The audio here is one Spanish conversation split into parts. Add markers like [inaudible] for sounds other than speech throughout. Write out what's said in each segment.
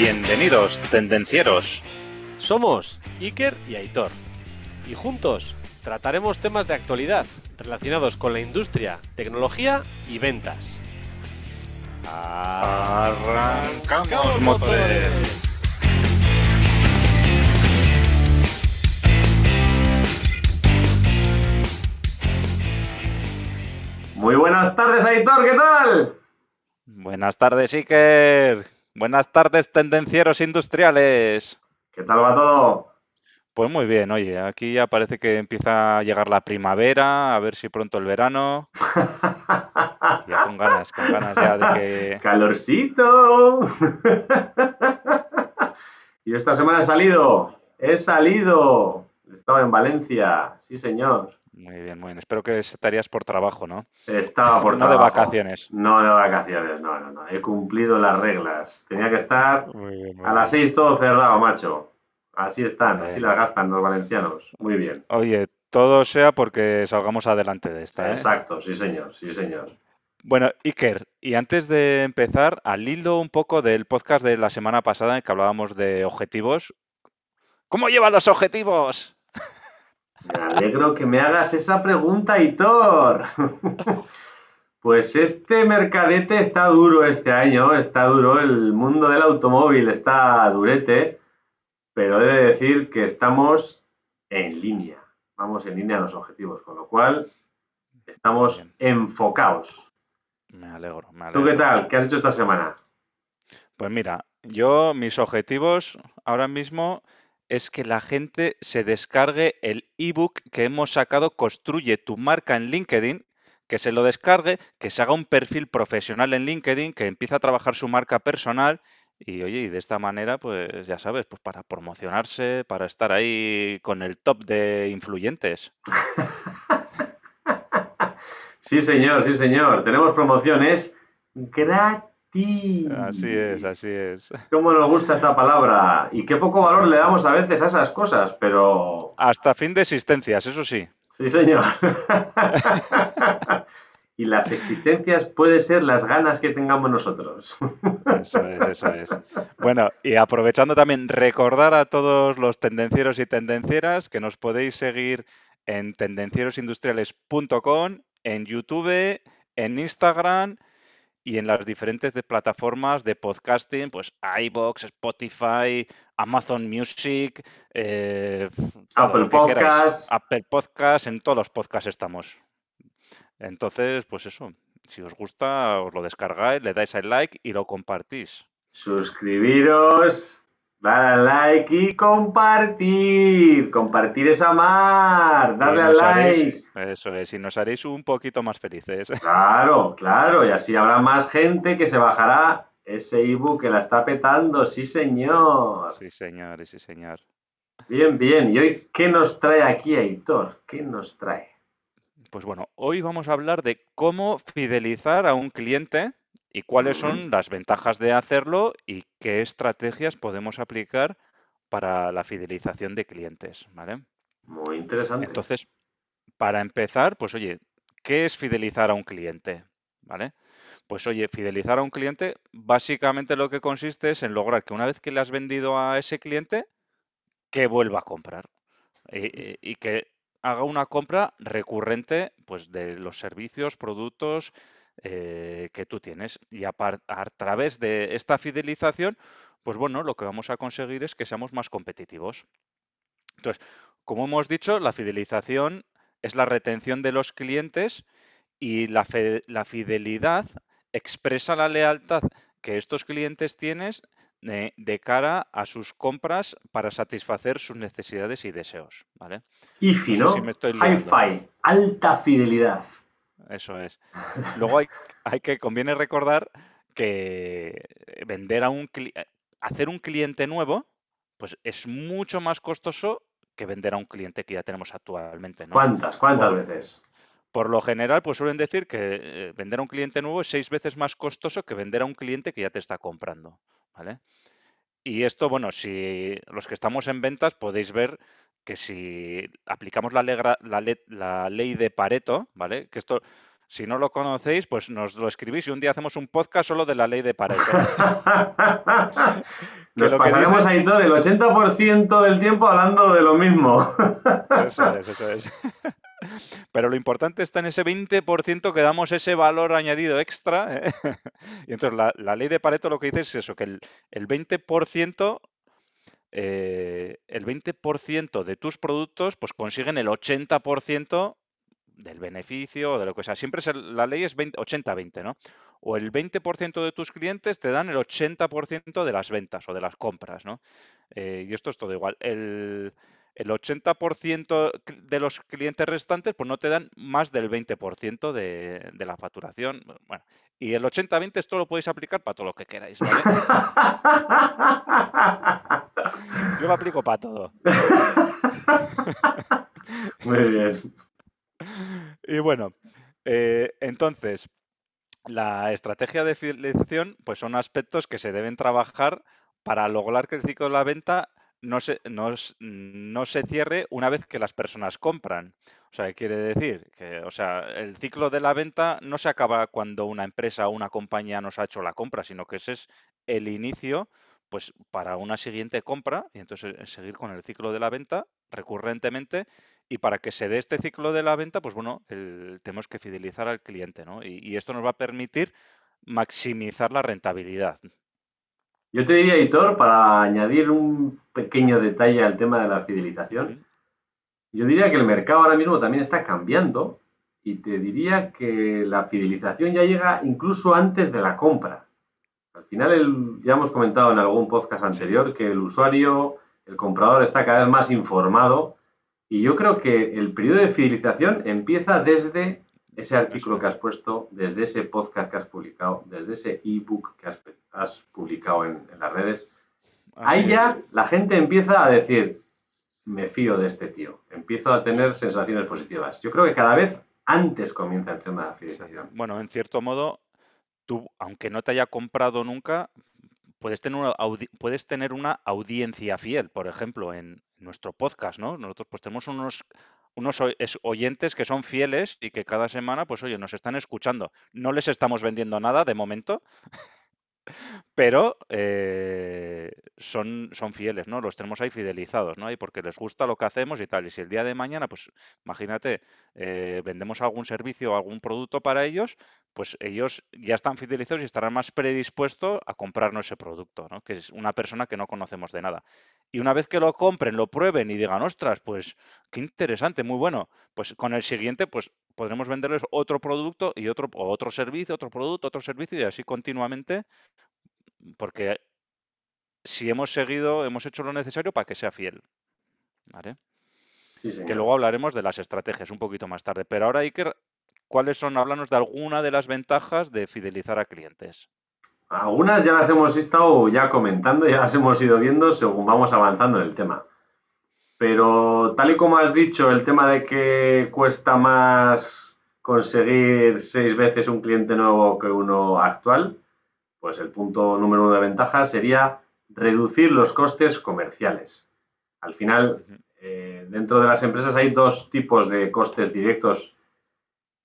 Bienvenidos, tendencieros. Somos Iker y Aitor. Y juntos trataremos temas de actualidad relacionados con la industria, tecnología y ventas. Arrancamos motores. Muy buenas tardes, Aitor, ¿qué tal? Buenas tardes, Iker. Buenas tardes, tendencieros industriales. ¿Qué tal va todo? Pues muy bien, oye, aquí ya parece que empieza a llegar la primavera, a ver si pronto el verano. [laughs] Ya con ganas, con ganas ya de que... ¡Calorcito! [laughs] y esta semana he salido, he salido. Estaba en Valencia, sí señor. Muy bien, muy bien. Espero que estarías por trabajo, ¿no? Estaba por No de trabajo. vacaciones. No de vacaciones, no, no, no. He cumplido las reglas. Tenía que estar Muy bien, muy a las seis todo cerrado, macho. Así están, Bien. así las gastan los valencianos. Muy bien. Oye, todo sea porque salgamos adelante de esta, ¿eh? Exacto, sí señor, sí señor. Bueno, Iker, y antes de empezar, al hilo un poco del podcast de la semana pasada en que hablábamos de objetivos, ¿cómo llevan los objetivos? Me alegro que me hagas esa pregunta, Hitor. [laughs] Pues este mercadete está duro este año, está duro. El mundo del automóvil está durete, pero he de decir que estamos en línea. Vamos en línea a los objetivos, con lo cual estamos Bien. enfocados. Me alegro, me ¿Tú qué alegro. tal? ¿Qué has hecho esta semana? Pues mira, yo mis objetivos ahora mismo es que la gente se descargue el ebook que hemos sacado, Construye tu marca en LinkedIn, que se lo descargue, que se haga un perfil profesional en LinkedIn, que empiece a trabajar su marca personal y oye, y de esta manera, pues ya sabes, pues para promocionarse, para estar ahí con el top de influyentes. [laughs] Sí, señor, sí, señor. Tenemos promociones gratis. Así es, así es. [laughs] Cómo nos gusta esta palabra y qué poco valor le damos a veces a esas cosas, pero Hasta fin de existencias, eso sí. sí, señor. [laughs] y las existencias puede ser las ganas que tengamos nosotros. Eso es, eso es. Bueno, y aprovechando también, recordar a todos los tendencieros y tendencieras que nos podéis seguir en tendencierosindustriales.com, en YouTube, en Instagram y en las diferentes de plataformas de podcasting, pues iBox, Spotify, Amazon Music, eh, Apple lo que queráis. Podcast. Apple Podcast, en todos los podcasts estamos. Entonces, pues eso, si os gusta, os lo descargáis, le dais al like y lo compartís. Suscribiros, dar al like y compartir. Compartir es amar. Darle al like. haréis, eso es, y nos haréis un poquito más felices. [laughs] Claro, claro, y así habrá más gente que se bajará ese ebook que la está petando, sí señor. Sí, señor, sí, señor. Bien, bien. ¿Y hoy qué nos trae aquí Aitor? ¿Qué nos trae? Pues bueno, hoy vamos a hablar de cómo fidelizar a un cliente y cuáles son las ventajas de hacerlo y qué estrategias podemos aplicar para la fidelización de clientes, ¿vale? Muy interesante. Entonces, para empezar, pues oye, ¿qué es fidelizar a un cliente? ¿Vale? Pues oye, fidelizar a un cliente básicamente lo que consiste es en lograr que una vez que le has vendido a ese cliente, que vuelva a comprar y, que haga una compra recurrente pues de los servicios, productos eh, que tú tienes. Y a, a través de esta fidelización, pues bueno, lo que vamos a conseguir es que seamos más competitivos. Entonces, como hemos dicho, la fidelización es la retención de los clientes y la, fe- la fidelidad expresa la lealtad que estos clientes tienes de, de cara a sus compras para satisfacer sus necesidades y deseos, ¿vale? IFI, No. Hi-Fi, alta fidelidad. Eso es. Luego hay, hay que, conviene recordar que vender a un eh, hacer un cliente nuevo, pues es mucho más costoso que vender a un cliente que ya tenemos actualmente, ¿no? ¿Cuántas? ¿Cuántas Por- veces? Por lo general, pues suelen decir que eh, vender a un cliente nuevo es seis veces más costoso que vender a un cliente que ya te está comprando, ¿vale? Y esto, bueno, si los que estamos en ventas podéis ver que si aplicamos la, legra- la le- la ley de Pareto, ¿vale? Que esto Si no lo conocéis, pues nos lo escribís y un día hacemos un podcast solo de la ley de Pareto. [laughs] nos pasaremos a Hitor el 80% del tiempo hablando de lo mismo. eso es, eso es. [laughs] Pero lo importante está en ese 20% que damos ese valor añadido extra. ¿eh? [laughs] Y entonces la, ley de Pareto lo que dice es eso, que el, el 20%, eh, el 20% de tus productos pues consiguen el 80% del beneficio o de lo que sea. Siempre la ley es 80-20, ¿no? O el 20% de tus clientes te dan el 80% de las ventas o de las compras, ¿no? Eh, y esto es todo igual. El, el 80% de los clientes restantes pues no te dan más del 20% de, de, la facturación. Bueno, y el 80-20 esto lo podéis aplicar para todo lo que queráis, ¿vale? Yo lo aplico para todo. [laughs] Muy bien. Y bueno, eh, entonces, la estrategia de fidelización pues son aspectos que se deben trabajar para lograr que el ciclo de la venta no se, no, no se cierre una vez que las personas compran. O sea, ¿qué quiere decir? Que, o sea, el ciclo de la venta no se acaba cuando una empresa o una compañía nos ha hecho la compra, sino que ese es el inicio pues para una siguiente compra y entonces eh, seguir con el ciclo de la venta recurrentemente y para que se dé este ciclo de la venta, pues bueno, tenemos que fidelizar al cliente, ¿no? Y, esto nos va a permitir maximizar la rentabilidad. Yo te diría, Hitor, para añadir un pequeño detalle al tema de la fidelización, yo diría que el mercado ahora mismo también está cambiando y te diría que la fidelización ya llega incluso antes de la compra. Al final, ya hemos comentado en algún podcast anterior que el usuario, el comprador está cada vez más informado y yo creo que el periodo de fidelización empieza desde ese artículo que has puesto, desde ese podcast que has publicado, desde ese ebook que has, publicado en, las redes. Ahí ya la gente empieza a decir, me fío de este tío, empiezo a tener sensaciones positivas. Yo creo que cada vez antes comienza el tema de la fidelización. Bueno, en cierto modo, tú, aunque no te haya comprado nunca, puedes tener, una puedes tener una audiencia fiel, por ejemplo, en nuestro podcast, ¿no? Nosotros pues tenemos unos, unos oyentes que son fieles y que cada semana, pues oye, nos están escuchando. No les estamos vendiendo nada de momento, pero eh, son, son fieles, ¿no? Los tenemos ahí fidelizados, ¿no? Y porque les gusta lo que hacemos y tal. Y si el día de mañana, pues imagínate, eh, vendemos algún servicio o algún producto para ellos, pues ellos ya están fidelizados y estarán más predispuestos a comprarnos ese producto, ¿no? Que es una persona que no conocemos de nada. Y una vez que lo compren, lo prueben y digan, ostras, pues qué interesante, muy bueno, pues con el siguiente, pues podremos venderles otro producto y otro, otro servicio, otro producto, otro servicio y así continuamente porque si hemos seguido, hemos hecho lo necesario para que sea fiel. ¿Vale? que luego hablaremos de las estrategias un poquito más tarde. Pero ahora, Iker, ¿cuáles son? Háblanos de alguna de las ventajas de fidelizar a clientes. Algunas ya las hemos estado ya comentando, ya las hemos ido viendo según vamos avanzando en el tema. Pero tal y como has dicho, el tema de que cuesta más conseguir seis veces un cliente nuevo que uno actual, pues el punto número uno de ventaja sería reducir los costes comerciales. Al final, eh, dentro de las empresas hay dos tipos de costes directos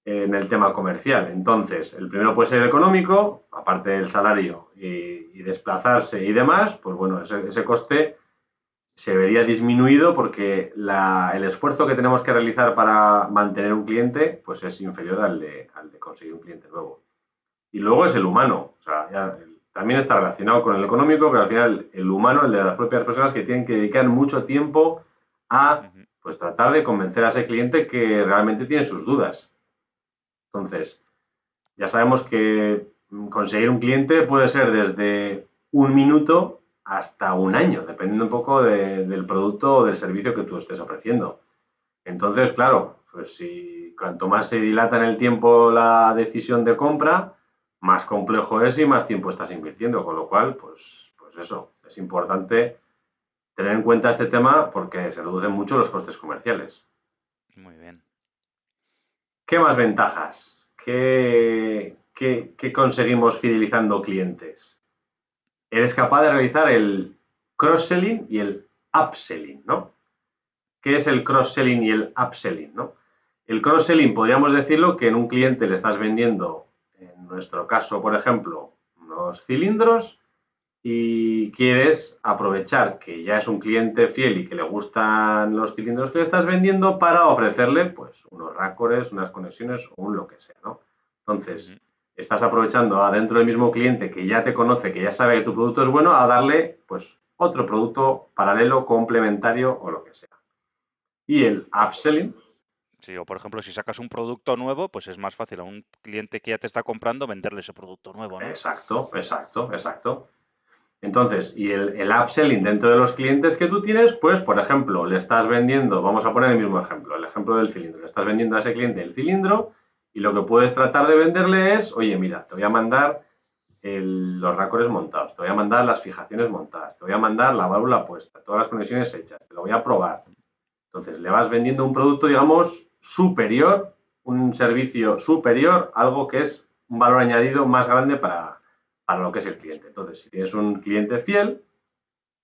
en el tema comercial. Entonces, el primero puede ser económico, aparte del salario y, desplazarse y demás, pues bueno, ese, coste se vería disminuido porque el esfuerzo que tenemos que realizar para mantener un cliente pues es inferior al de, al de conseguir un cliente nuevo. Y luego es el humano. O sea, también está relacionado con el económico, pero al final el humano, el de las propias personas que tienen que dedicar mucho tiempo a pues tratar de convencer a ese cliente que realmente tiene sus dudas. Entonces, ya sabemos que conseguir un cliente puede ser desde un minuto hasta un año, dependiendo un poco del producto o del servicio que tú estés ofreciendo. Entonces, claro, pues si cuanto más se dilata en el tiempo la decisión de compra, más complejo es y más tiempo estás invirtiendo, con lo cual, pues, pues eso, es importante tener en cuenta este tema porque se reducen mucho los costes comerciales. Muy bien. ¿Qué más ventajas? ¿Qué, qué conseguimos fidelizando clientes? Eres capaz de realizar el cross-selling y el upselling, ¿no? ¿Qué es el cross-selling y el upselling, no? El cross-selling podríamos decirlo que en un cliente le estás vendiendo, en nuestro caso, por ejemplo, unos cilindros y quieres aprovechar que ya es un cliente fiel y que le gustan los cilindros que le estás vendiendo para ofrecerle pues unos racores, unas conexiones o un lo que sea, ¿no? Entonces, estás aprovechando adentro del mismo cliente que ya te conoce, que ya sabe que tu producto es bueno, a darle pues otro producto paralelo, complementario o lo que sea. Y el upselling. Sí, o por ejemplo, si sacas un producto nuevo, pues es más fácil a un cliente que ya te está comprando venderle ese producto nuevo, ¿no? Exacto, exacto, exacto. Entonces, y el, el, upselling dentro de los clientes que tú tienes, pues, por ejemplo, le estás vendiendo, vamos a poner el mismo ejemplo, el ejemplo del cilindro, le estás vendiendo a ese cliente el cilindro y lo que puedes tratar de venderle es, oye, mira, te voy a mandar los racores montados, te voy a mandar las fijaciones montadas, te voy a mandar la válvula puesta, todas las conexiones hechas, te lo voy a probar. Entonces, le vas vendiendo un producto, digamos, superior, un servicio superior, algo que es un valor añadido más grande para, para lo que es el cliente. Entonces, si tienes un cliente fiel,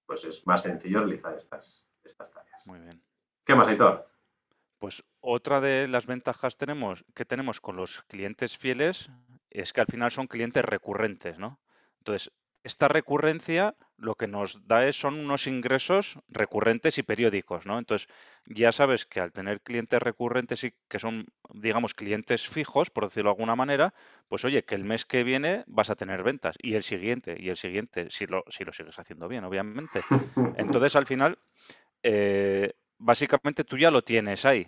pues es más sencillo realizar estas, estas tareas. Muy bien. ¿Qué más, Aitor? Pues otra de las ventajas tenemos, que tenemos con los clientes fieles es que al final son clientes recurrentes, ¿no? Entonces, esta recurrencia lo que nos da es, son unos ingresos recurrentes y periódicos, ¿no? Entonces, ya sabes que al tener clientes recurrentes y que son, digamos, clientes fijos, por decirlo de alguna manera, pues oye, que el mes que viene vas a tener ventas y el siguiente y el siguiente, si lo, si lo sigues haciendo bien, obviamente. [laughs] Entonces, al final, eh, básicamente tú ya lo tienes ahí.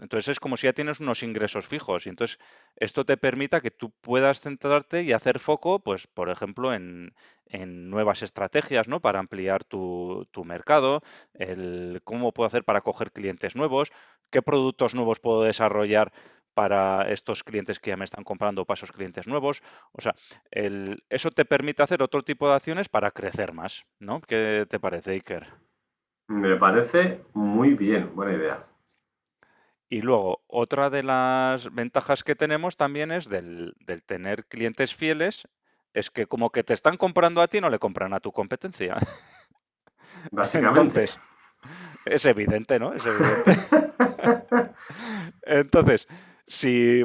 Entonces es como si ya tienes unos ingresos fijos y entonces esto te permita que tú puedas centrarte y hacer foco, pues por ejemplo, en, nuevas estrategias, ¿no? Para ampliar tu, tu, mercado, el cómo puedo hacer para coger clientes nuevos, qué productos nuevos puedo desarrollar para estos clientes que ya me están comprando esos clientes nuevos. O sea, el, eso te permite hacer otro tipo de acciones para crecer más, ¿no? ¿Qué te parece, Iker? Me parece muy bien, buena idea. Y luego, otra de las ventajas que tenemos también es del, tener clientes fieles, es que como que te están comprando a ti, no le compran a tu competencia. [laughs] [laughs] Básicamente. Entonces, es evidente, ¿no? Es evidente. [laughs] Entonces, si,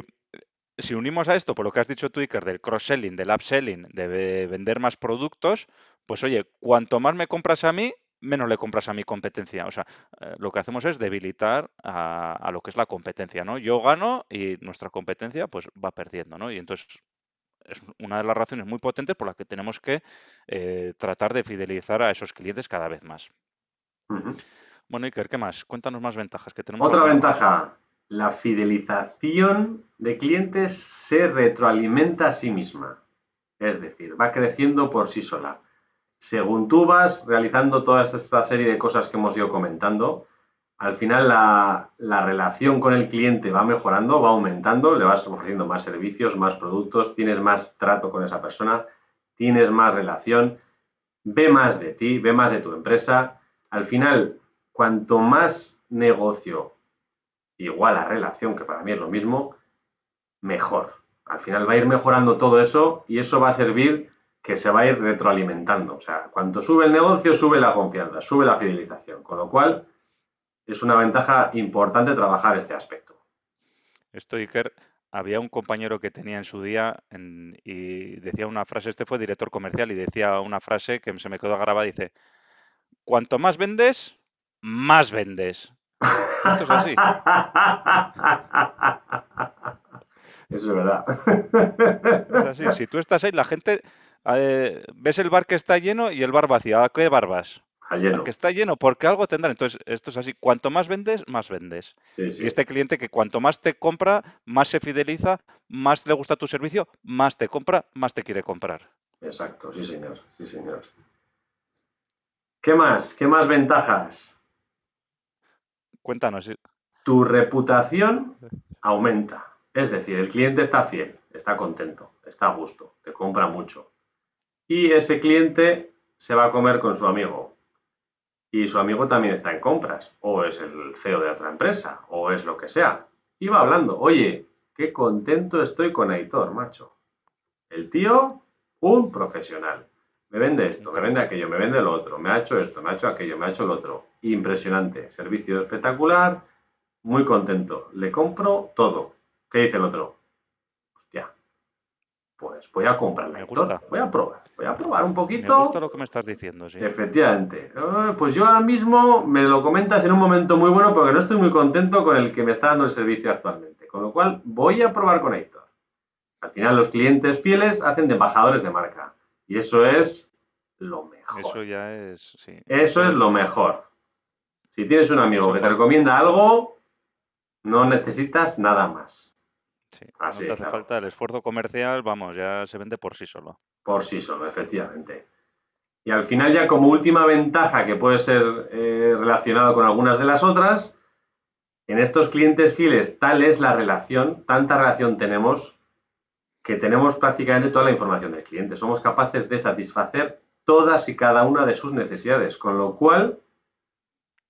si unimos a esto, por lo que has dicho tú, Iker, del cross-selling, del upselling, de vender más productos, pues oye, cuanto más me compras a mí, menos le compras a mi competencia. O sea, eh, lo que hacemos es debilitar a, lo que es la competencia, ¿no? Yo gano y nuestra competencia pues va perdiendo, ¿no? Y entonces es una de las razones muy potentes por las que tenemos que eh, tratar de fidelizar a esos clientes cada vez más. Bueno, Iker, ¿qué más? Cuéntanos más ventajas que tenemos. Otra ventaja, la fidelización de clientes se retroalimenta a sí misma. Es decir, va creciendo por sí sola según tú vas realizando toda esta serie de cosas que hemos ido comentando, al final la, relación con el cliente va mejorando, va aumentando, le vas ofreciendo más servicios, más productos, tienes más trato con esa persona, tienes más relación, ve más de ti, ve más de tu empresa. Al final, cuanto más negocio igual a relación, que para mí es lo mismo, mejor. Al final va a ir mejorando todo eso y eso va a servir que se va a ir retroalimentando. O sea, cuanto sube el negocio, sube la confianza, sube la fidelización. Con lo cual, es una ventaja importante trabajar este aspecto. Esto, Iker, había un compañero que tenía en su día y decía una frase, este fue director comercial y decía una frase que se me quedó grabada, dice, cuanto más vendes, más vendes. Esto es así. [laughs] Eso es verdad. Es así. Si tú estás ahí, la gente ves el bar que está lleno y el bar vacío. ¿A qué bar vas? lleno. que está lleno, porque algo tendrá. Entonces, esto es así. Cuanto más vendes, más vendes. Y este cliente que cuanto más te compra, más se fideliza, más le gusta tu servicio, más te compra, más te quiere comprar. Exacto, sí señor, sí señor. ¿Qué más? ¿Qué más ventajas? Cuéntanos. Tu reputación aumenta. Es decir, el cliente está fiel, está contento, está a gusto, te compra mucho y ese cliente se va a comer con su amigo. Y su amigo también está en compras, o es el CEO de otra empresa, o es lo que sea. Y va hablando, oye, qué contento estoy con Aitor, macho. El tío, un profesional. Me vende esto, me vende aquello, me vende lo otro, me ha hecho esto, me ha hecho aquello, me ha hecho lo otro. Impresionante, servicio espectacular, muy contento, le compro todo. ¿Qué dice el otro? Pues voy a comprarla. Me gusta. Voy a probar, voy a probar un Me poquito. gusta lo que me estás diciendo, sí. Efectivamente. Eh, Pues yo ahora mismo me lo comentas en un momento muy bueno porque no estoy muy contento con el que me está dando el servicio actualmente. Con lo cual voy a probar con Aitor. Al final los clientes fieles hacen de embajadores de marca. Y eso es lo mejor. Eso ya es, sí. Eso es lo mejor. Si tienes un amigo que te recomienda algo, no necesitas nada más. Sí, Así, no te hace claro. falta el esfuerzo comercial, vamos, ya se vende por sí solo. Por sí solo, efectivamente. Y al final ya como última ventaja que puede ser eh, relacionado con algunas de las otras, en estos clientes fieles tal es la relación, tanta relación tenemos, que tenemos prácticamente toda la información del cliente. Somos capaces de satisfacer todas y cada una de sus necesidades, con lo cual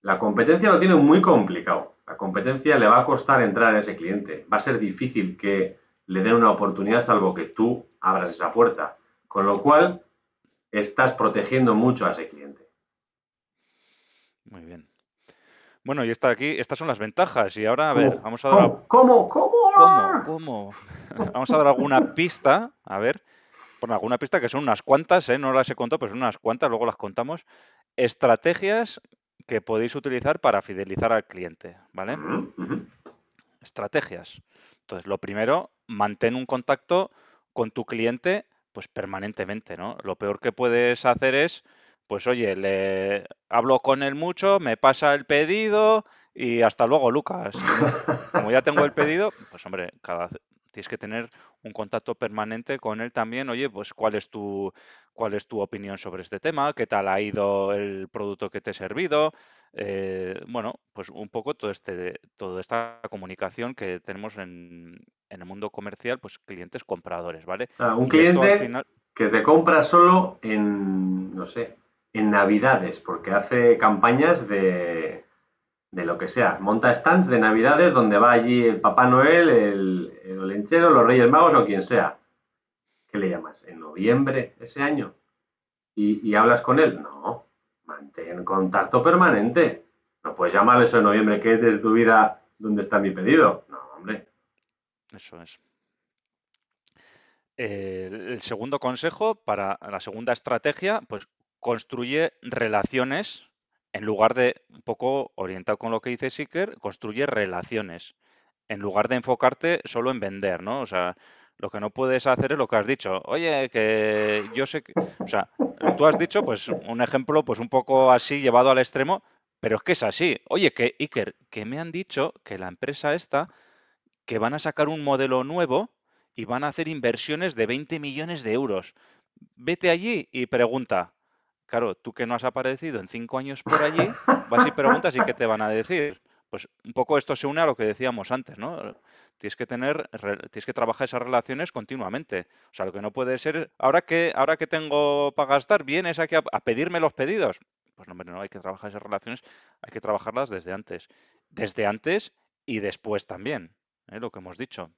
la competencia lo tiene muy complicado. La competencia le va a costar entrar a ese cliente. Va a ser difícil que le den una oportunidad salvo que tú abras esa puerta. Con lo cual, estás protegiendo mucho a ese cliente. Muy bien. Bueno, y está aquí, estas son las ventajas. Y ahora, a ver, ¿Cómo? vamos a dar, ¿Cómo? ¿Cómo? ¿Cómo? ¿Cómo? [laughs] Vamos a dar alguna pista, a ver, bueno, alguna pista que son unas cuantas, ¿eh? No las he contado, pero son unas cuantas, luego las contamos. Estrategias que podéis utilizar para fidelizar al cliente, ¿vale? Estrategias. Entonces, lo primero, mantén un contacto con tu cliente, pues permanentemente, ¿no? Lo peor que puedes hacer es, pues oye, le hablo con él mucho, me pasa el pedido y hasta luego, Lucas. Como ya tengo el pedido, pues hombre, cada tienes que tener un contacto permanente con él también. Oye, pues cuál es tu cuál es tu opinión sobre este tema, qué tal ha ido el producto que te he servido. Eh, bueno, pues un poco todo este, toda esta comunicación que tenemos en, en el mundo comercial, pues clientes compradores, ¿vale? Ah, un Y cliente final, que te compra solo en, no sé, en Navidades, porque hace campañas de, de lo que sea. Monta stands de Navidades donde va allí el Papá Noel, el, el Olenchero, los Reyes Magos o quien sea. ¿Qué le llamas? ¿En noviembre ese año? ¿Y, hablas con él? No. Mantén contacto permanente. No puedes llamar eso en noviembre, que es de tu vida dónde está mi pedido. No, hombre. eso es. Eh, el segundo consejo para la segunda estrategia, pues construye relaciones en lugar de, un poco orientado con lo que dice Siker, construye relaciones en lugar de enfocarte solo en vender, ¿no? O sea, lo que no puedes hacer es lo que has dicho. Oye, que yo sé que, o sea, tú has dicho, pues, un ejemplo, pues, un poco así llevado al extremo, pero es que es así. Oye, que Iker, que me han dicho que la empresa esta, que van a sacar un modelo nuevo y van a hacer inversiones de 20 millones de euros. Vete allí y pregunta. Claro, tú que no has aparecido en cinco años por allí, vas y preguntas y qué te van a decir. Pues un poco esto se une a lo que decíamos antes, ¿no? Tienes que tener, tienes que trabajar esas relaciones continuamente. O sea, lo que no puede ser, ahora que, ahora que tengo para gastar, vienes aquí a, pedirme los pedidos. Pues no, no, hay que trabajar esas relaciones, hay que trabajarlas desde antes. Desde antes y después también, ¿eh? lo que hemos dicho.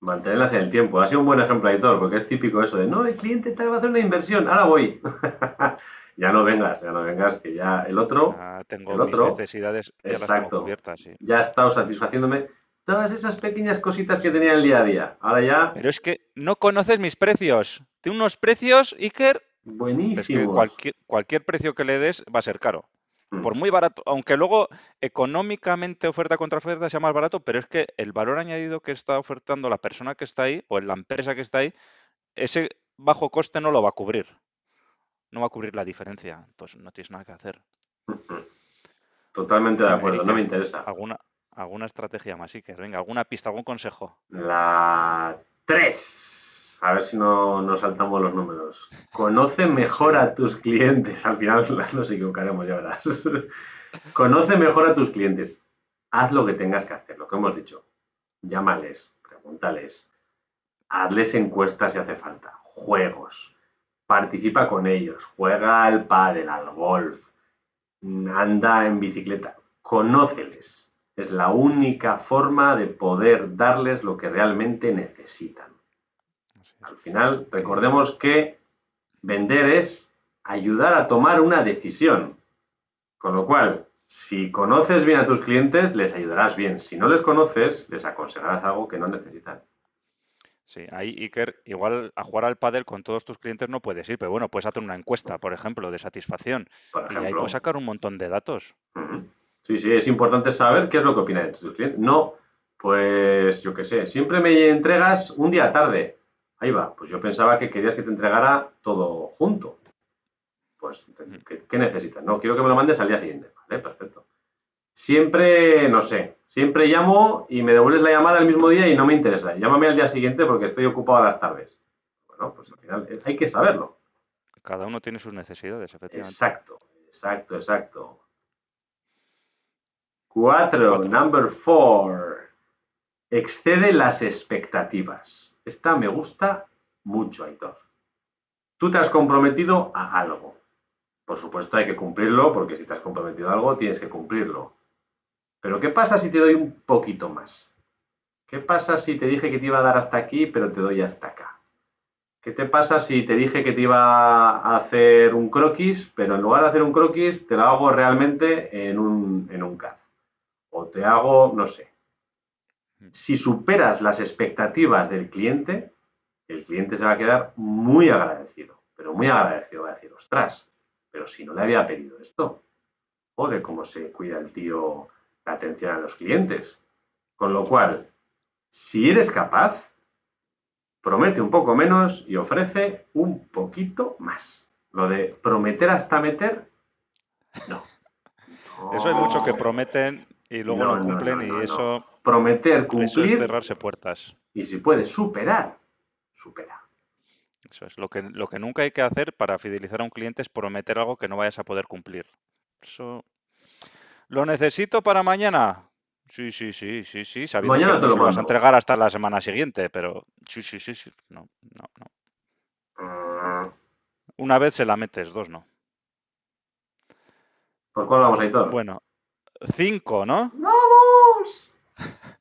Mantenerlas en el tiempo. Ha sido un buen ejemplo, Aitor, porque es típico eso de, no, el cliente te va a hacer una inversión, ahora voy. [laughs] ya no vengas, ya no vengas, que ya el otro Ya tengo el mis otro, necesidades, ya las exacto. tengo cubiertas, sí. ya ha estado satisfaciéndome todas esas pequeñas cositas que tenía el día a día. Ahora ya, Pero es que no conoces mis precios. Tengo unos precios, Iker, es que buenísimos. cualquier, cualquier precio que le des va a ser caro. Mm. Por muy barato, aunque luego económicamente oferta contra oferta sea más barato, pero es que el valor añadido que está ofertando la persona que está ahí o la empresa que está ahí, ese bajo coste no lo va a cubrir. No va a cubrir la diferencia. Entonces no tienes nada que hacer. Totalmente de acuerdo, no me interesa. ¿Alguna, alguna estrategia más, Iker? Venga, alguna pista, algún consejo. La 3. A ver si no nos saltamos los números. Conoce mejor a tus clientes. Al final [laughs] nos equivocaremos, ya verás. Conoce mejor a tus clientes. Haz lo que tengas que hacer, lo que hemos dicho. Llámales, pregúntales. Hazles encuestas si hace falta. Juegos. Participa con ellos. Juega al pádel, al golf. Anda en bicicleta. Conóceles. Es la única forma de poder darles lo que realmente necesitan. Al final, recordemos que vender es ayudar a tomar una decisión. Con lo cual, Si conoces bien a tus clientes, les ayudarás bien. Si no les conoces, les aconsejarás algo que no necesitan. Sí, ahí Iker, igual a jugar al pádel con todos tus clientes no puedes ir, pero bueno, puedes hacer una encuesta, por ejemplo, de satisfacción. Por Y ahí ejemplo. puedes sacar un montón de datos. Sí, sí, es importante saber qué es lo que opina de tus clientes. No, pues yo qué sé, siempre me entregas un día tarde. Ahí va, pues yo pensaba que querías que te entregara todo junto. Pues, ¿qué, qué necesitas? No, quiero que me lo mandes al día siguiente. Vale, perfecto. Siempre, no sé, siempre llamo y me devuelves la llamada el mismo día y no me interesa. Llámame al día siguiente porque estoy ocupado a las tardes. Bueno, pues al final eh, hay que saberlo. Cada uno tiene sus necesidades, efectivamente. Exacto, exacto, exacto. Cuatro, Cuatro. number four. Excede las expectativas. Esta me gusta mucho, Aitor. Tú te has comprometido a algo. Por supuesto hay que cumplirlo, porque si te has comprometido a algo, tienes que cumplirlo. Pero ¿qué pasa si te doy un poquito más? ¿Qué pasa si te dije que te iba a dar hasta aquí, pero te doy hasta acá? ¿Qué te pasa si te dije que te iba a hacer un croquis, pero en lugar de hacer un croquis, te lo hago realmente en un, en un CAD? O te hago, no sé. Si superas las expectativas del cliente, el cliente se va a quedar muy agradecido, pero muy agradecido. Va a decir, ostras, pero si no le había pedido esto. Joder, cómo se cuida el tío la atención a los clientes. Con lo cual, si eres capaz, promete un poco menos y ofrece un poquito más. Lo de prometer hasta meter, no. [laughs] Eso hay muchos que prometen y luego No, cumplen no, y eso, Prometer, eso es cumplir cerrarse puertas. y si puedes superar, supera. Eso es. Lo que, lo que nunca hay que hacer para fidelizar a un cliente es prometer algo que no vayas a poder cumplir. Eso. ¿Lo necesito para mañana? Sí, sí, sí, sí, sí. Sabiendo Mañana que te no lo lo vas a entregar hasta la semana siguiente, pero sí, sí, sí, sí. No, no, no. Una vez se la metes, dos no. ¿Por cuál vamos, Aitor? Bueno, cinco, ¿no? ¡Vamos! [laughs]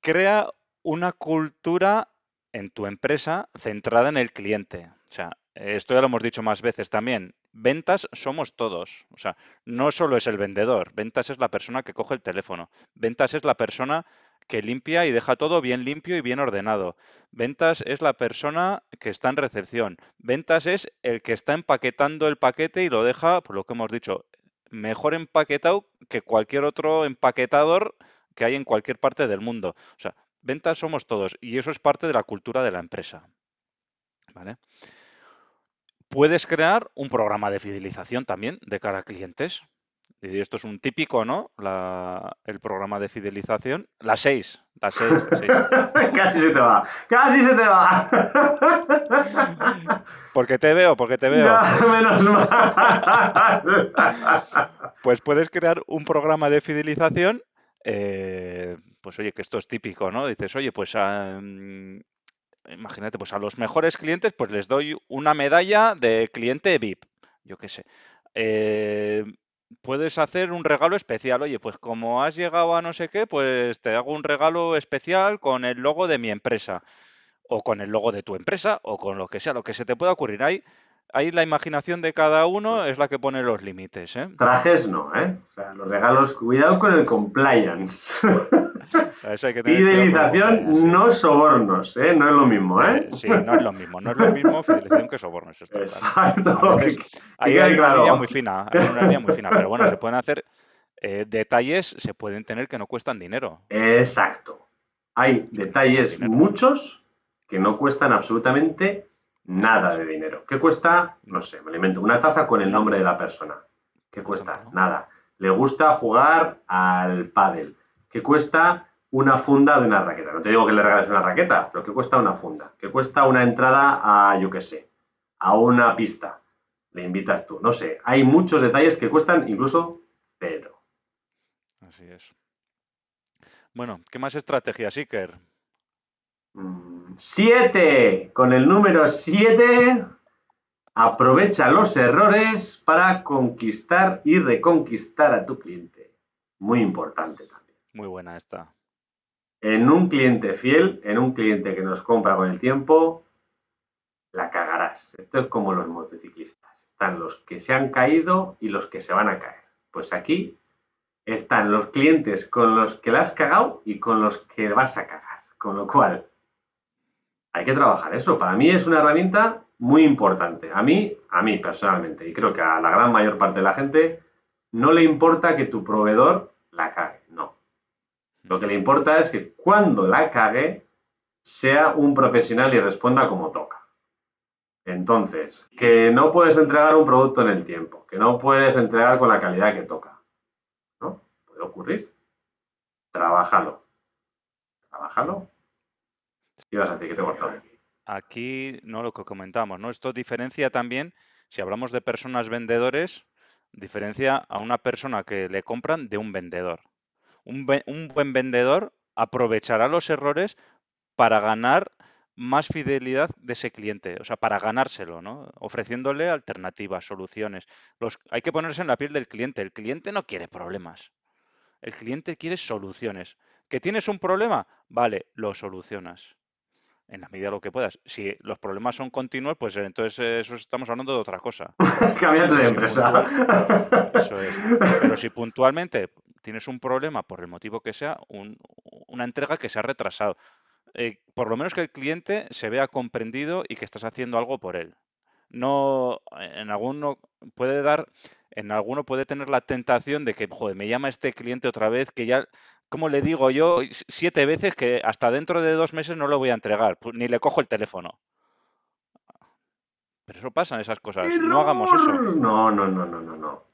Crea una cultura en tu empresa centrada en el cliente. O sea, esto ya lo hemos dicho más veces también. Ventas somos todos. O sea, no solo es el vendedor. Ventas es la persona que coge el teléfono. Ventas es la persona que limpia y deja todo bien limpio y bien ordenado. Ventas es la persona que está en recepción. Ventas es el que está empaquetando el paquete y lo deja, por lo que hemos dicho, mejor empaquetado que cualquier otro empaquetador que hay en cualquier parte del mundo. O sea, ventas somos todos y eso es parte de la cultura de la empresa. ¿Vale? Puedes crear un programa de fidelización también de cara a clientes. Y esto es un típico, ¿no? La- el programa de fidelización. La 6, la 6, la 6. [laughs] casi se te va, casi se te va. [laughs] Porque te veo, porque te veo. [laughs] Menos mal. Pues puedes crear un programa de fidelización. eh, pues oye, que esto es típico, ¿no? Dices, oye, pues a, mm, imagínate, pues a los mejores clientes, pues les doy una medalla de cliente VIP, yo qué sé. Eh, puedes hacer un regalo especial, oye, pues como has llegado a no sé qué, pues te hago un regalo especial con el logo de mi empresa, o con el logo de tu empresa, o con lo que sea, lo que se te pueda ocurrir. Ahí, ahí la imaginación de cada uno es la que pone los límites, ¿eh? Trajes no, ¿eh? O sea, los regalos, cuidado con el compliance. Eso hay que tener Fidelización, sí. no sobornos, ¿eh? No es lo mismo, ¿eh? Eh, sí, no es lo mismo, no es lo mismo fidelización que sobornos, está [laughs] claro. Exacto. Veces ahí quede hay una claro. línea muy fina, hay una línea muy fina, pero bueno, se pueden hacer eh, detalles, se pueden tener que no cuestan dinero. Exacto. Hay detalles muchos que no cuestan absolutamente nada de dinero. ¿Qué cuesta? No sé, me lo invento. Una taza con el nombre de la persona. ¿Qué Por cuesta? Nada. Le gusta jugar al pádel. ¿Qué cuesta una funda de una raqueta? No te digo que le regales una raqueta, pero ¿qué cuesta una funda? ¿Qué cuesta una entrada a, yo qué sé, a una pista? Le invitas tú. No sé, hay muchos detalles que cuestan incluso cero. Así es. Bueno, ¿qué más estrategias, Iker? Mm, Siete. Con el número 7, aprovecha los errores para conquistar y reconquistar a tu cliente. Muy importante también. Muy buena esta. En un cliente fiel, en un cliente que nos compra con el tiempo, la cagarás. Esto es como los motociclistas. Están los que se han caído y los que se van a caer. Pues aquí están los clientes con los que la has cagado y con los que vas a cagar. Con lo cual, hay que trabajar eso. Para mí es una herramienta muy importante. A mí, a mí personalmente, y creo que a la gran mayor parte de la gente, no le importa que tu proveedor la cague. No. Lo que le importa es que cuando la cague, sea un profesional y responda como toca. Entonces, que no puedes entregar un producto en el tiempo, que no puedes entregar con la calidad que toca. ¿No? Puede ocurrir. Trabájalo. Trabájalo. ¿Qué ibas a que te he? Aquí, no lo que comentamos, ¿no? Esto diferencia también, si hablamos de personas vendedores, diferencia a una persona que le compran de un vendedor. Un, un buen vendedor aprovechará los errores para ganar más fidelidad de ese cliente, o sea, para ganárselo, ¿no? Ofreciéndole alternativas, soluciones. Los, hay que ponerse en la piel del cliente. El cliente no quiere problemas. El cliente quiere soluciones. ¿Que tienes un problema? Vale, lo solucionas. En la medida de lo que puedas. Si los problemas son continuos, pues entonces eso estamos hablando de otra cosa. [laughs] Cambiando de empresa. [laughs] eso es. Pero si puntualmente tienes un problema, por el motivo que sea, una entrega que se ha retrasado, eh, por lo menos que el cliente se vea comprendido y que estás haciendo algo por él. No, en alguno puede dar, en alguno puede tener la tentación de que, joder, me llama este cliente otra vez, que ya, como le digo yo, siete veces que hasta dentro de dos meses no lo voy a entregar, pues, ni le cojo el teléfono. Pero eso pasa en esas cosas. No hagamos eso. No, no, no, no, no, no.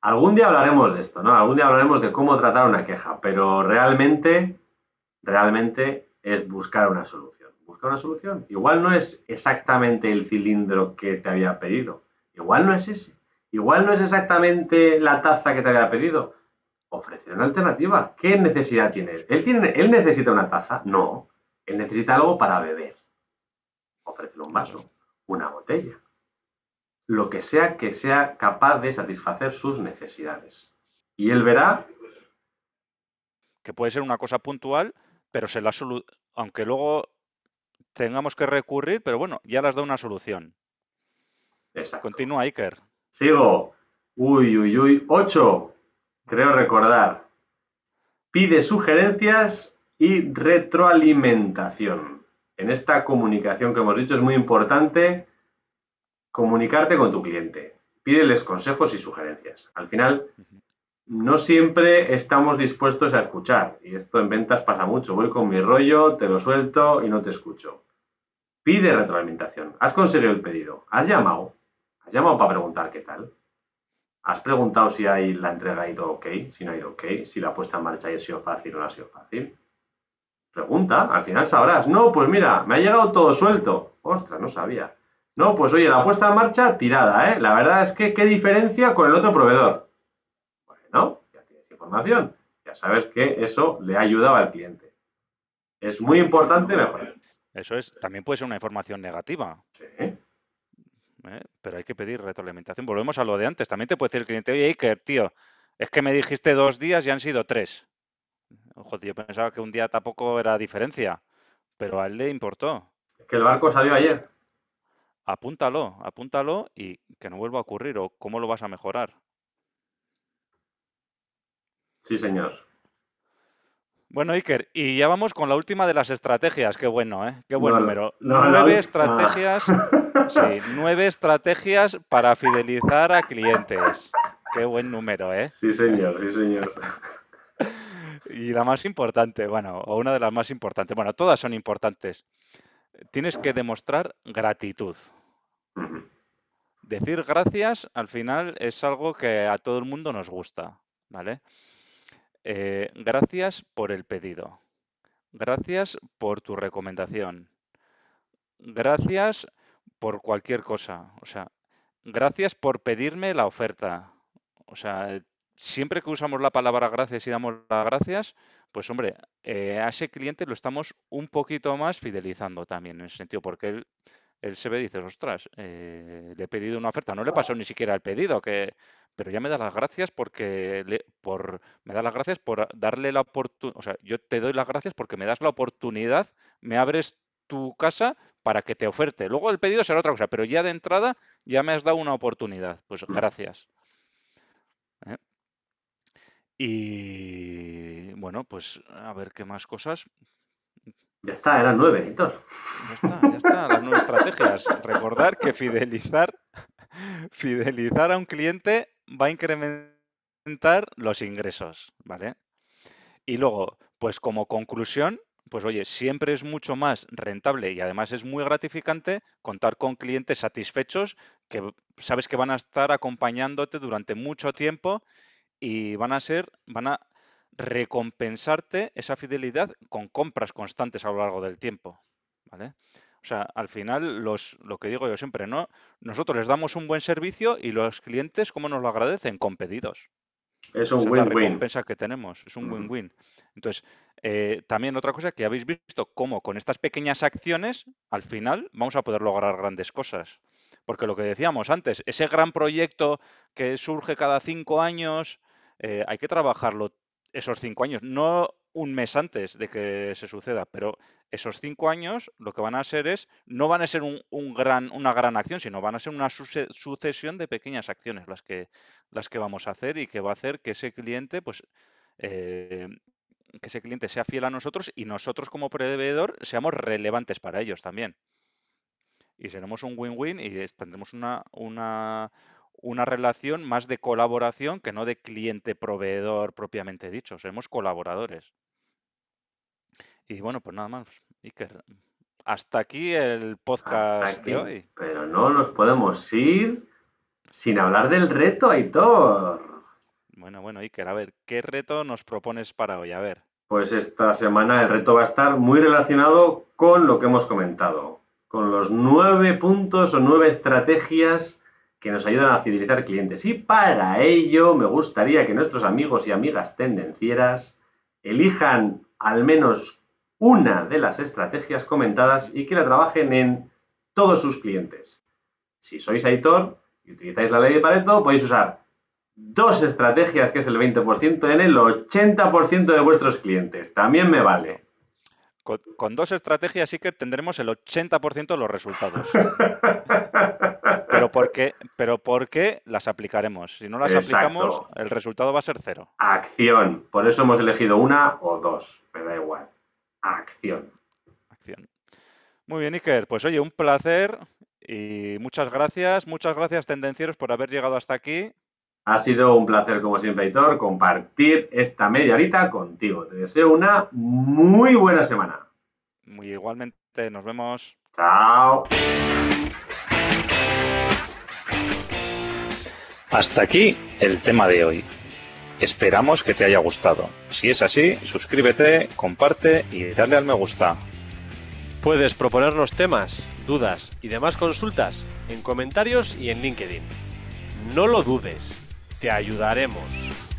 Algún día hablaremos de esto, ¿no? Algún día hablaremos de cómo tratar una queja, pero realmente, realmente es buscar una solución. Buscar una solución. Igual no es exactamente el cilindro que te había pedido. Igual no es ese. Igual no es exactamente la taza que te había pedido. Ofrece una alternativa. ¿Qué necesidad tienes? ¿Él, tiene, ¿Él necesita una taza? No. Él necesita algo para beber. Ofrécele un vaso, una botella. Lo que sea que sea capaz de satisfacer sus necesidades. Y él verá. Que puede ser una cosa puntual, pero se la aunque luego tengamos que recurrir, pero bueno, ya las da una solución. Exacto. Continúa, Iker. Sigo. Uy, uy, uy. Ocho. Creo recordar. Pide sugerencias y retroalimentación. En esta comunicación que hemos dicho es muy importante comunicarte con tu cliente. Pídeles consejos y sugerencias. Al final, no siempre estamos dispuestos a escuchar. Y esto en ventas pasa mucho. Voy con mi rollo, te lo suelto y no te escucho. Pide retroalimentación. ¿Has conseguido el pedido? ¿Has llamado? ¿Has llamado para preguntar qué tal? ¿Has preguntado si hay la entrega ha ido ok? Si no ha ido ok, si la puesta en marcha ha sido fácil o no ha sido fácil. Pregunta, al final sabrás. No, pues mira, me ha llegado todo suelto. Ostras, no sabía. No, pues oye, la puesta en marcha tirada, ¿eh? La verdad es que qué diferencia con el otro proveedor. ¿no? Ya tienes información, ya sabes que eso le ayudaba al cliente. Es muy importante mejorar. Eso es, también puede ser una información negativa. ¿Eh? Pero hay que pedir retroalimentación. Volvemos a lo de antes. También te puede decir el cliente, oye, Iker, tío, es que me dijiste dos días y han sido tres. Joder, yo pensaba que un día tampoco era diferencia, pero a él le importó. Que el barco salió ayer. Apúntalo, apúntalo y que no vuelva a ocurrir o cómo lo vas a mejorar. Sí, señor. Bueno, Iker, y ya vamos con la última de las estrategias. Qué bueno, ¿eh? Qué buen número. nueve estrategias. [laughs] Sí, nueve estrategias para fidelizar a clientes. Qué buen número, ¿eh? Sí, señor, sí, señor. Y la más importante, bueno, o una de las más importantes. Bueno, todas son importantes. Tienes que demostrar gratitud. Decir gracias al final es algo que a todo el mundo nos gusta, ¿vale? Eh, gracias por el pedido. Gracias por tu recomendación. Gracias por cualquier cosa. O sea, gracias por pedirme la oferta. O sea, siempre que usamos la palabra gracias y damos las gracias, pues hombre, eh, a ese cliente lo estamos un poquito más fidelizando también, en ese sentido, porque él, él se ve y dice, ostras, eh, le he pedido una oferta, no le pasó ni siquiera el pedido, que pero ya me da las gracias porque le, por me da las gracias por darle la oportunidad, o sea, yo te doy las gracias porque me das la oportunidad, me abres tu casa para que te oferte. Luego el pedido será otra cosa, pero ya de entrada ya me has dado una oportunidad. Pues gracias. ¿eh? Y bueno, pues a ver qué más cosas. Ya está, eran nueve, Héctor. Ya está, ya está, las nueve estrategias. Recordar que fidelizar, fidelizar a un cliente va a incrementar los ingresos, ¿vale? Y luego, pues como conclusión, pues oye, siempre es mucho más rentable y además es muy gratificante contar con clientes satisfechos que sabes que van a estar acompañándote durante mucho tiempo y van a ser, van a recompensarte esa fidelidad con compras constantes a lo largo del tiempo. ¿Vale? O sea, al final, los, lo que digo yo siempre, ¿no? Nosotros les damos un buen servicio y los clientes, ¿cómo nos lo agradecen? Con pedidos. Es un Esa es la win-win. recompensa que tenemos, es un win-win. Entonces, eh, también otra cosa que habéis visto, cómo con estas pequeñas acciones, al final vamos a poder lograr grandes cosas. Porque lo que decíamos antes, ese gran proyecto que surge cada cinco años, eh, hay que trabajarlo esos cinco años, no un mes antes de que se suceda, pero esos cinco años lo que van a ser es, no van a ser un, un gran, una gran acción, sino van a ser una suce- sucesión de pequeñas acciones las que, las que vamos a hacer y que va a hacer que ese cliente, pues, eh, que ese cliente sea fiel a nosotros y nosotros como proveedor seamos relevantes para ellos también. Y seremos un win-win y tendremos una, una, una relación más de colaboración que no de cliente-proveedor propiamente dicho. Seremos colaboradores. Y bueno, pues nada más, Iker. Hasta aquí el podcast aquí. de hoy. Pero no nos podemos ir sin hablar del reto, Aitor. Bueno, bueno, Iker, a ver, ¿qué reto nos propones para hoy? A ver. Pues esta semana el reto va a estar muy relacionado con lo que hemos comentado, con los nueve puntos o nueve estrategias que nos ayudan a fidelizar clientes. Y para ello me gustaría que nuestros amigos y amigas tendencieras elijan al menos una de las estrategias comentadas y que la trabajen en todos sus clientes. Si sois Aitor y utilizáis la ley de Pareto, podéis usar dos estrategias, que es el 20%, en el 80% de vuestros clientes. También me vale. Con, con dos estrategias, Iker, tendremos el 80% de los resultados. [laughs] Pero porque, pero porque las aplicaremos. Si no las aplicamos, el resultado va a ser cero. Acción. Por eso hemos elegido una o dos. Me da igual. Acción. Acción. Muy bien, Iker. Pues oye, un placer y muchas gracias. Muchas gracias, tendencieros, por haber llegado hasta aquí. Ha sido un placer, como siempre, Aitor, compartir esta media horita contigo. Te deseo una muy buena semana. Muy igualmente, nos vemos. Chao. Hasta aquí el tema de hoy. Esperamos que te haya gustado. Si es así, suscríbete, comparte y dale al me gusta. Puedes proponernos temas, dudas y demás consultas en comentarios y en LinkedIn. No lo dudes, te ayudaremos.